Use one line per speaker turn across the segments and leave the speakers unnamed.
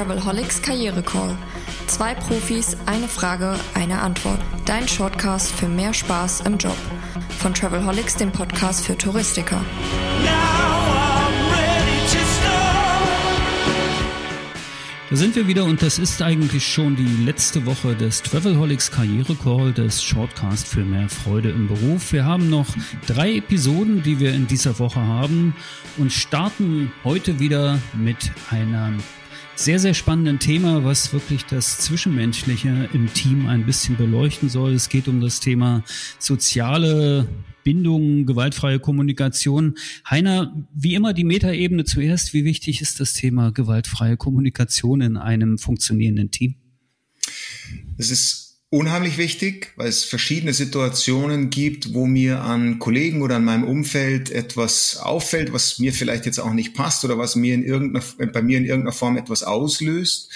Travelholics Karriere Call. Zwei Profis, eine Frage, eine Antwort. Dein Shortcast für mehr Spaß im Job. Von Travelholics, dem Podcast für Touristiker.
Da sind wir wieder und das ist eigentlich schon die letzte Woche des Travelholics Karriere Call, des Shortcast für mehr Freude im Beruf. Wir haben noch drei Episoden, die wir in dieser Woche haben und starten heute wieder mit einem sehr, sehr spannenden Thema, was wirklich das Zwischenmenschliche im Team ein bisschen beleuchten soll. Es geht um das Thema soziale Bindung, gewaltfreie Kommunikation. Heiner, wie immer die Metaebene zuerst. Wie wichtig ist das Thema gewaltfreie Kommunikation in einem funktionierenden Team?
Es ist unheimlich wichtig, weil es verschiedene Situationen gibt, wo mir an Kollegen oder an meinem Umfeld etwas auffällt, was mir vielleicht jetzt auch nicht passt oder was mir in irgendeiner, bei mir in irgendeiner Form etwas auslöst.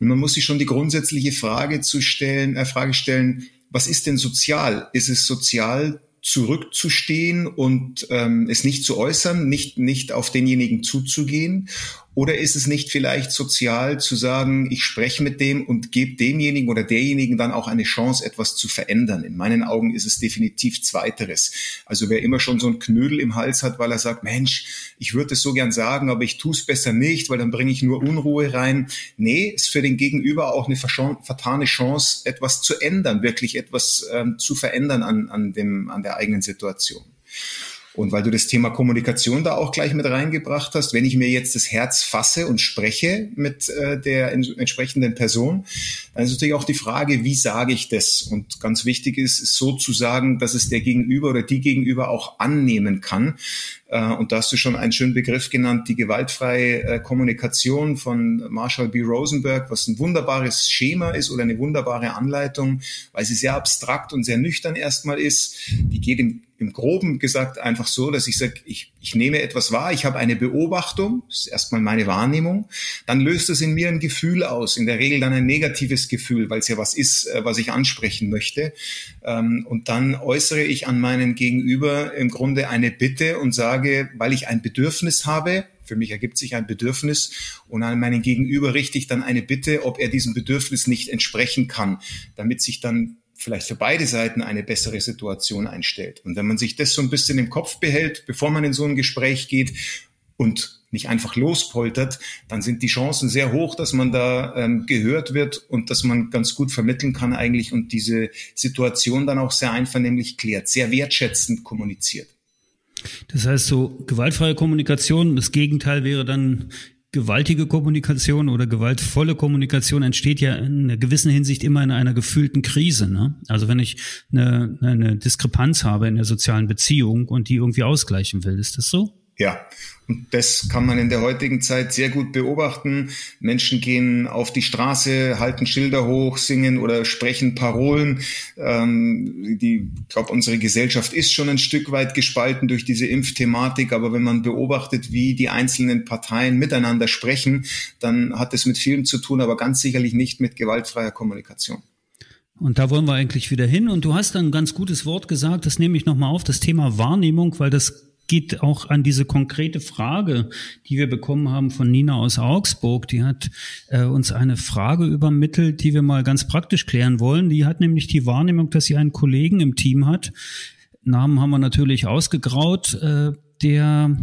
Und man muss sich schon die grundsätzliche Frage zu stellen, äh, Frage stellen, was ist denn sozial? Ist es sozial zurückzustehen und ähm, es nicht zu äußern, nicht, nicht auf denjenigen zuzugehen? Oder ist es nicht vielleicht sozial zu sagen, ich spreche mit dem und gebe demjenigen oder derjenigen dann auch eine Chance, etwas zu verändern? In meinen Augen ist es definitiv Zweiteres. Also wer immer schon so ein Knödel im Hals hat, weil er sagt, Mensch, ich würde es so gern sagen, aber ich tue es besser nicht, weil dann bringe ich nur Unruhe rein. Nee, ist für den Gegenüber auch eine vertane Chance, etwas zu ändern, wirklich etwas ähm, zu verändern an, an, dem, an der eigenen Situation. Und weil du das Thema Kommunikation da auch gleich mit reingebracht hast, wenn ich mir jetzt das Herz fasse und spreche mit äh, der entsprechenden Person, dann ist natürlich auch die Frage, wie sage ich das? Und ganz wichtig ist, ist so zu sagen, dass es der Gegenüber oder die Gegenüber auch annehmen kann. Äh, und da hast du schon einen schönen Begriff genannt, die gewaltfreie äh, Kommunikation von Marshall B. Rosenberg, was ein wunderbares Schema ist oder eine wunderbare Anleitung, weil sie sehr abstrakt und sehr nüchtern erstmal ist. Die geht im im Groben gesagt einfach so, dass ich sage, ich, ich nehme etwas wahr, ich habe eine Beobachtung, das ist erstmal meine Wahrnehmung, dann löst es in mir ein Gefühl aus, in der Regel dann ein negatives Gefühl, weil es ja was ist, äh, was ich ansprechen möchte. Ähm, und dann äußere ich an meinen Gegenüber im Grunde eine Bitte und sage, weil ich ein Bedürfnis habe, für mich ergibt sich ein Bedürfnis und an meinen Gegenüber richte ich dann eine Bitte, ob er diesem Bedürfnis nicht entsprechen kann, damit sich dann vielleicht für beide Seiten eine bessere Situation einstellt. Und wenn man sich das so ein bisschen im Kopf behält, bevor man in so ein Gespräch geht und nicht einfach lospoltert, dann sind die Chancen sehr hoch, dass man da ähm, gehört wird und dass man ganz gut vermitteln kann eigentlich und diese Situation dann auch sehr einvernehmlich klärt, sehr wertschätzend kommuniziert.
Das heißt, so gewaltfreie Kommunikation, das Gegenteil wäre dann gewaltige Kommunikation oder gewaltvolle Kommunikation entsteht ja in einer gewissen Hinsicht immer in einer gefühlten Krise. Ne? Also wenn ich eine, eine Diskrepanz habe in der sozialen Beziehung und die irgendwie ausgleichen will, ist das so?
Ja, und das kann man in der heutigen Zeit sehr gut beobachten. Menschen gehen auf die Straße, halten Schilder hoch, singen oder sprechen Parolen. Ähm, die, ich glaube, unsere Gesellschaft ist schon ein Stück weit gespalten durch diese Impfthematik. Aber wenn man beobachtet, wie die einzelnen Parteien miteinander sprechen, dann hat es mit vielen zu tun, aber ganz sicherlich nicht mit gewaltfreier Kommunikation.
Und da wollen wir eigentlich wieder hin. Und du hast ein ganz gutes Wort gesagt, das nehme ich nochmal auf, das Thema Wahrnehmung, weil das geht auch an diese konkrete Frage, die wir bekommen haben von Nina aus Augsburg. Die hat äh, uns eine Frage übermittelt, die wir mal ganz praktisch klären wollen. Die hat nämlich die Wahrnehmung, dass sie einen Kollegen im Team hat. Namen haben wir natürlich ausgegraut, äh, der,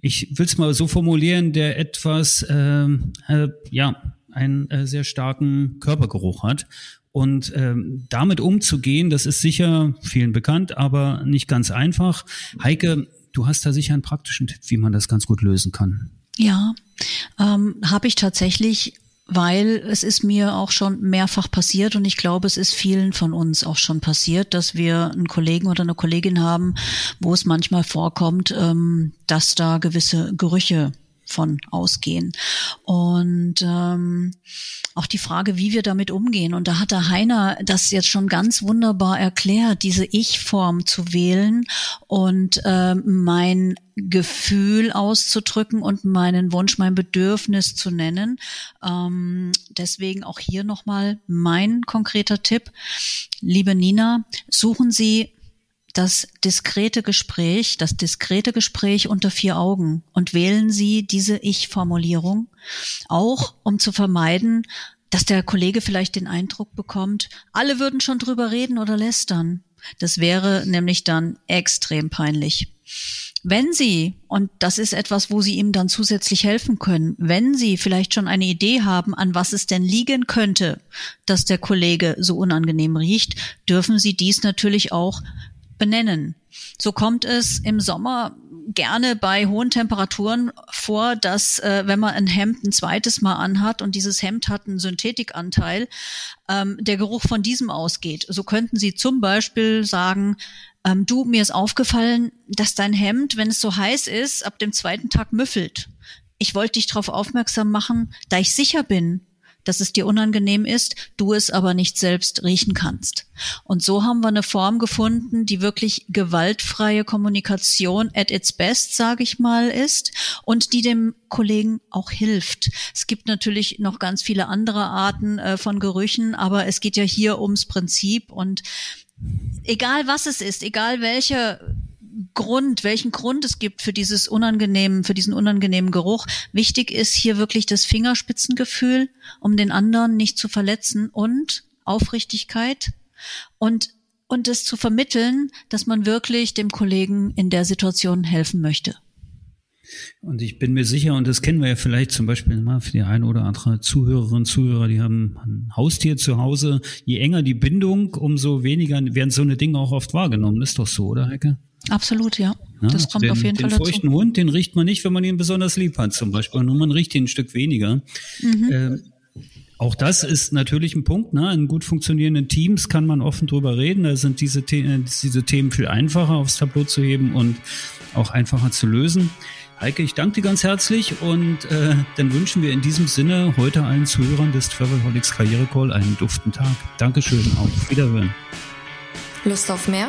ich will es mal so formulieren, der etwas, äh, äh, ja, einen äh, sehr starken Körpergeruch hat. Und ähm, damit umzugehen, das ist sicher vielen bekannt, aber nicht ganz einfach. Heike, Du hast da sicher einen praktischen Tipp, wie man das ganz gut lösen kann.
Ja, ähm, habe ich tatsächlich weil es ist mir auch schon mehrfach passiert und ich glaube, es ist vielen von uns auch schon passiert, dass wir einen Kollegen oder eine Kollegin haben, wo es manchmal vorkommt, ähm, dass da gewisse Gerüche von ausgehen. Und ähm, auch die Frage, wie wir damit umgehen. Und da hat der Heiner das jetzt schon ganz wunderbar erklärt, diese Ich-Form zu wählen und ähm, mein Gefühl auszudrücken und meinen Wunsch, mein Bedürfnis zu nennen. Ähm, deswegen auch hier nochmal mein konkreter Tipp. Liebe Nina, suchen Sie das diskrete Gespräch, das diskrete Gespräch unter vier Augen und wählen Sie diese Ich-Formulierung, auch um zu vermeiden, dass der Kollege vielleicht den Eindruck bekommt, alle würden schon drüber reden oder lästern. Das wäre nämlich dann extrem peinlich. Wenn Sie, und das ist etwas, wo Sie ihm dann zusätzlich helfen können, wenn Sie vielleicht schon eine Idee haben, an was es denn liegen könnte, dass der Kollege so unangenehm riecht, dürfen Sie dies natürlich auch benennen. So kommt es im Sommer gerne bei hohen Temperaturen vor, dass äh, wenn man ein Hemd ein zweites Mal anhat und dieses Hemd hat einen Synthetikanteil, ähm, der Geruch von diesem ausgeht. So könnten Sie zum Beispiel sagen, ähm, du, mir ist aufgefallen, dass dein Hemd, wenn es so heiß ist, ab dem zweiten Tag müffelt. Ich wollte dich darauf aufmerksam machen, da ich sicher bin, dass es dir unangenehm ist, du es aber nicht selbst riechen kannst. Und so haben wir eine Form gefunden, die wirklich gewaltfreie Kommunikation at its best, sage ich mal, ist und die dem Kollegen auch hilft. Es gibt natürlich noch ganz viele andere Arten äh, von Gerüchen, aber es geht ja hier ums Prinzip und egal was es ist, egal welche Grund, welchen Grund es gibt für dieses unangenehmen, für diesen unangenehmen Geruch. Wichtig ist hier wirklich das Fingerspitzengefühl, um den anderen nicht zu verletzen und Aufrichtigkeit und und es zu vermitteln, dass man wirklich dem Kollegen in der Situation helfen möchte.
Und ich bin mir sicher, und das kennen wir ja vielleicht zum Beispiel mal für die eine oder andere Zuhörerin, Zuhörer, die haben ein Haustier zu Hause. Je enger die Bindung, umso weniger werden so eine Dinge auch oft wahrgenommen. Ist doch so, oder Heike?
Absolut, ja. ja das kommt
den,
auf jeden
den
Fall dazu.
Den feuchten Hund, den riecht man nicht, wenn man ihn besonders lieb hat, zum Beispiel. Nur man riecht ihn ein Stück weniger. Mhm. Ähm, auch das ist natürlich ein Punkt. Ne? In gut funktionierenden Teams kann man offen drüber reden. Da sind diese, The diese Themen viel einfacher aufs Tableau zu heben und auch einfacher zu lösen. Heike, ich danke dir ganz herzlich und äh, dann wünschen wir in diesem Sinne heute allen Zuhörern des Travelholics Karriere Call einen duften Tag. Dankeschön, auf Wiederhören.
Lust auf mehr?